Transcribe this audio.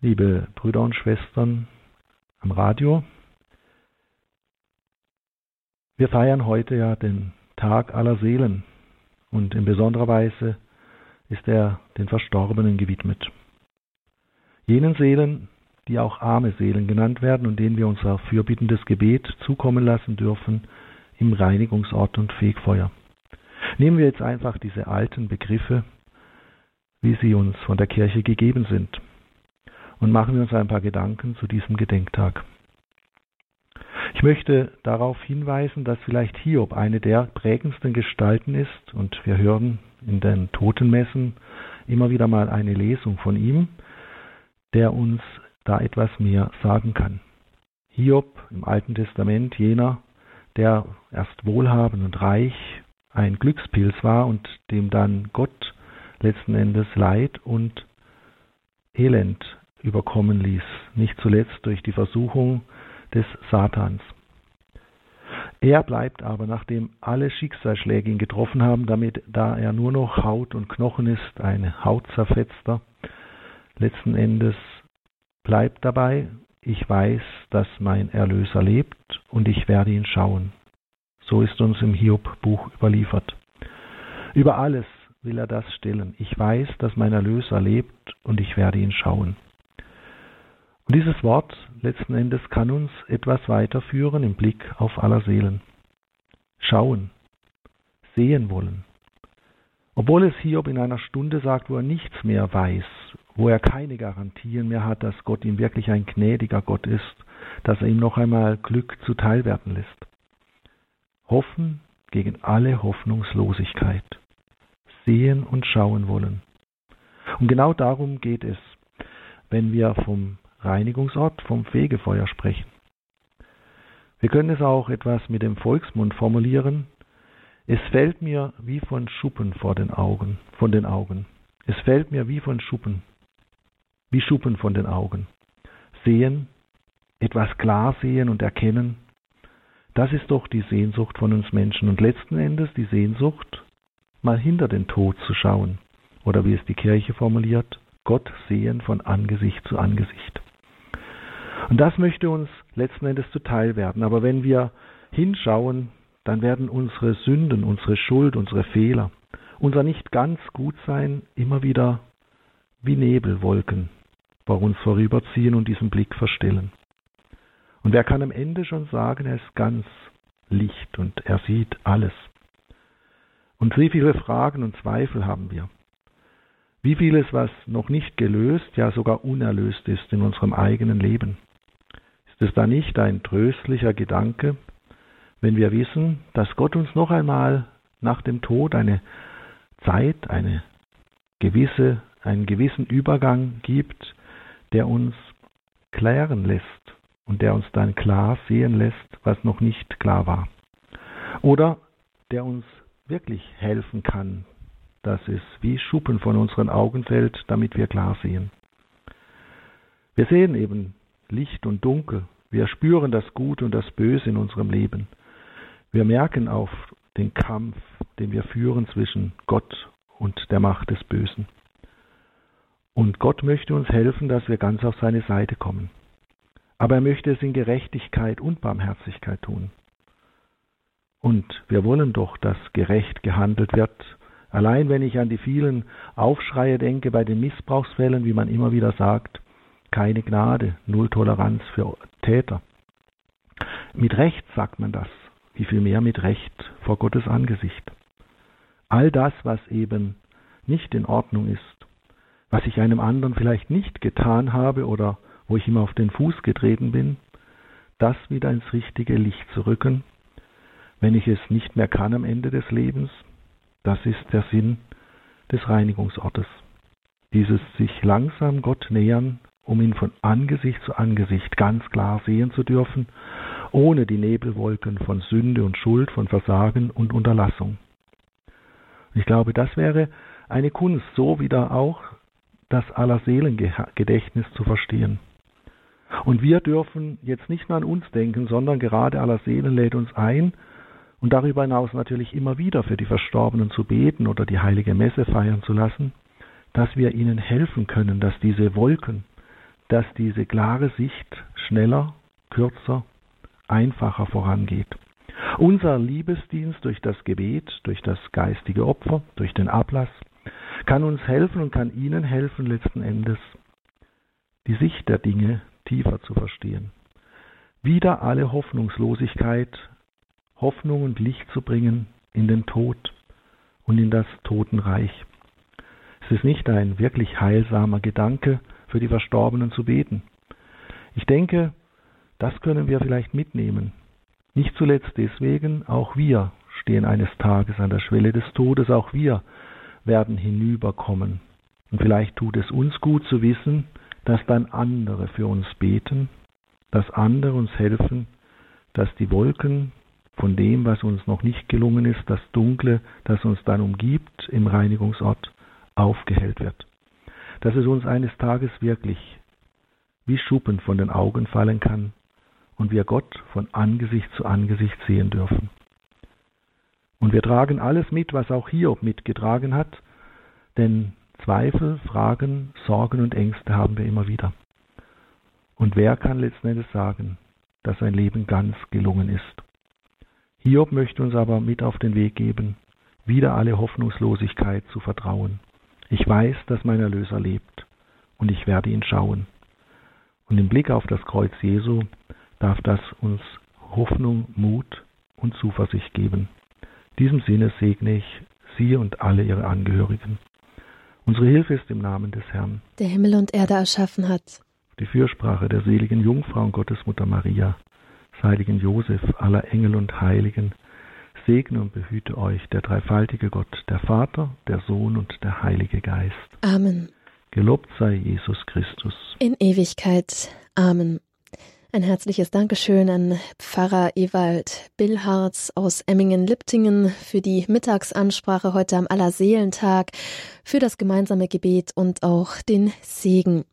liebe Brüder und Schwestern am Radio. Wir feiern heute ja den Tag aller Seelen und in besonderer Weise ist er den Verstorbenen gewidmet. Jenen Seelen, die auch arme Seelen genannt werden und denen wir unser fürbittendes Gebet zukommen lassen dürfen im Reinigungsort und Fegfeuer. Nehmen wir jetzt einfach diese alten Begriffe, wie sie uns von der Kirche gegeben sind und machen wir uns ein paar Gedanken zu diesem Gedenktag. Ich möchte darauf hinweisen, dass vielleicht Hiob eine der prägendsten Gestalten ist und wir hören in den Totenmessen immer wieder mal eine Lesung von ihm, der uns da etwas mehr sagen kann. Hiob im Alten Testament jener, der erst wohlhabend und reich ein Glückspilz war und dem dann Gott letzten Endes Leid und Elend überkommen ließ, nicht zuletzt durch die Versuchung des Satans. Er bleibt aber, nachdem alle Schicksalsschläge ihn getroffen haben, damit, da er nur noch Haut und Knochen ist, ein Hautzerfetzter, letzten Endes bleibt dabei, ich weiß, dass mein Erlöser lebt und ich werde ihn schauen. So ist uns im Hiob-Buch überliefert. Über alles will er das stellen. Ich weiß, dass mein Erlöser lebt und ich werde ihn schauen. Und dieses Wort letzten Endes kann uns etwas weiterführen im Blick auf aller Seelen. Schauen, sehen wollen. Obwohl es Hiob in einer Stunde sagt, wo er nichts mehr weiß, wo er keine Garantien mehr hat, dass Gott ihm wirklich ein gnädiger Gott ist, dass er ihm noch einmal Glück zuteil werden lässt. Hoffen gegen alle Hoffnungslosigkeit. Sehen und schauen wollen. Und genau darum geht es, wenn wir vom Reinigungsort vom Fegefeuer sprechen. Wir können es auch etwas mit dem Volksmund formulieren. Es fällt mir wie von Schuppen vor den Augen, von den Augen. Es fällt mir wie von Schuppen, wie Schuppen von den Augen. Sehen, etwas klar sehen und erkennen, das ist doch die Sehnsucht von uns Menschen und letzten Endes die Sehnsucht, mal hinter den Tod zu schauen oder wie es die Kirche formuliert, Gott sehen von Angesicht zu Angesicht. Und das möchte uns letzten Endes zuteil werden. Aber wenn wir hinschauen, dann werden unsere Sünden, unsere Schuld, unsere Fehler, unser nicht ganz gut sein immer wieder wie Nebelwolken vor uns vorüberziehen und diesen Blick verstellen. Und wer kann am Ende schon sagen, er ist ganz Licht und er sieht alles. Und wie viele Fragen und Zweifel haben wir? Wie vieles, was noch nicht gelöst, ja sogar unerlöst ist in unserem eigenen Leben? Ist es da nicht ein tröstlicher Gedanke, wenn wir wissen, dass Gott uns noch einmal nach dem Tod eine Zeit, eine gewisse, einen gewissen Übergang gibt, der uns klären lässt und der uns dann klar sehen lässt, was noch nicht klar war. Oder der uns wirklich helfen kann, dass es wie Schuppen von unseren Augen fällt, damit wir klar sehen. Wir sehen eben Licht und Dunkel. Wir spüren das Gute und das Böse in unserem Leben. Wir merken auf den Kampf, den wir führen zwischen Gott und der Macht des Bösen. Und Gott möchte uns helfen, dass wir ganz auf seine Seite kommen. Aber er möchte es in Gerechtigkeit und Barmherzigkeit tun. Und wir wollen doch, dass gerecht gehandelt wird. Allein wenn ich an die vielen Aufschreie denke bei den Missbrauchsfällen, wie man immer wieder sagt, keine Gnade, null Toleranz für Täter. Mit Recht sagt man das, wie viel mehr mit Recht vor Gottes Angesicht. All das, was eben nicht in Ordnung ist, was ich einem anderen vielleicht nicht getan habe oder wo ich ihm auf den Fuß getreten bin, das wieder ins richtige Licht zu rücken, wenn ich es nicht mehr kann am Ende des Lebens, das ist der Sinn des Reinigungsortes. Dieses sich langsam Gott nähern, um ihn von Angesicht zu Angesicht ganz klar sehen zu dürfen, ohne die Nebelwolken von Sünde und Schuld, von Versagen und Unterlassung. Ich glaube, das wäre eine Kunst, so wieder auch das Allerseelengedächtnis zu verstehen. Und wir dürfen jetzt nicht nur an uns denken, sondern gerade Allerseelen lädt uns ein, und darüber hinaus natürlich immer wieder für die Verstorbenen zu beten oder die heilige Messe feiern zu lassen, dass wir ihnen helfen können, dass diese Wolken, dass diese klare Sicht schneller, kürzer, einfacher vorangeht. Unser Liebesdienst durch das Gebet, durch das geistige Opfer, durch den Ablass kann uns helfen und kann Ihnen helfen, letzten Endes die Sicht der Dinge tiefer zu verstehen. Wieder alle Hoffnungslosigkeit, Hoffnung und Licht zu bringen in den Tod und in das Totenreich. Es ist nicht ein wirklich heilsamer Gedanke, für die Verstorbenen zu beten. Ich denke, das können wir vielleicht mitnehmen. Nicht zuletzt deswegen, auch wir stehen eines Tages an der Schwelle des Todes, auch wir werden hinüberkommen. Und vielleicht tut es uns gut zu wissen, dass dann andere für uns beten, dass andere uns helfen, dass die Wolken von dem, was uns noch nicht gelungen ist, das Dunkle, das uns dann umgibt im Reinigungsort, aufgehellt wird. Dass es uns eines Tages wirklich wie Schuppen von den Augen fallen kann und wir Gott von Angesicht zu Angesicht sehen dürfen. Und wir tragen alles mit, was auch Hiob mitgetragen hat, denn Zweifel, Fragen, Sorgen und Ängste haben wir immer wieder. Und wer kann letzten Endes sagen, dass sein Leben ganz gelungen ist? Hiob möchte uns aber mit auf den Weg geben, wieder alle Hoffnungslosigkeit zu vertrauen. Ich weiß, dass mein Erlöser lebt, und ich werde ihn schauen. Und im Blick auf das Kreuz Jesu darf das uns Hoffnung, Mut und Zuversicht geben. In diesem Sinne segne ich Sie und alle Ihre Angehörigen. Unsere Hilfe ist im Namen des Herrn, der Himmel und Erde erschaffen hat. Die Fürsprache der seligen Jungfrau und Gottesmutter Maria, des heiligen Josef, aller Engel und Heiligen, segne und behüte euch der dreifaltige Gott, der Vater, der Sohn und der Heilige Geist. Amen. Gelobt sei Jesus Christus. In Ewigkeit. Amen. Ein herzliches Dankeschön an Pfarrer Ewald Billharz aus Emmingen-Liptingen für die Mittagsansprache heute am Allerseelentag, für das gemeinsame Gebet und auch den Segen.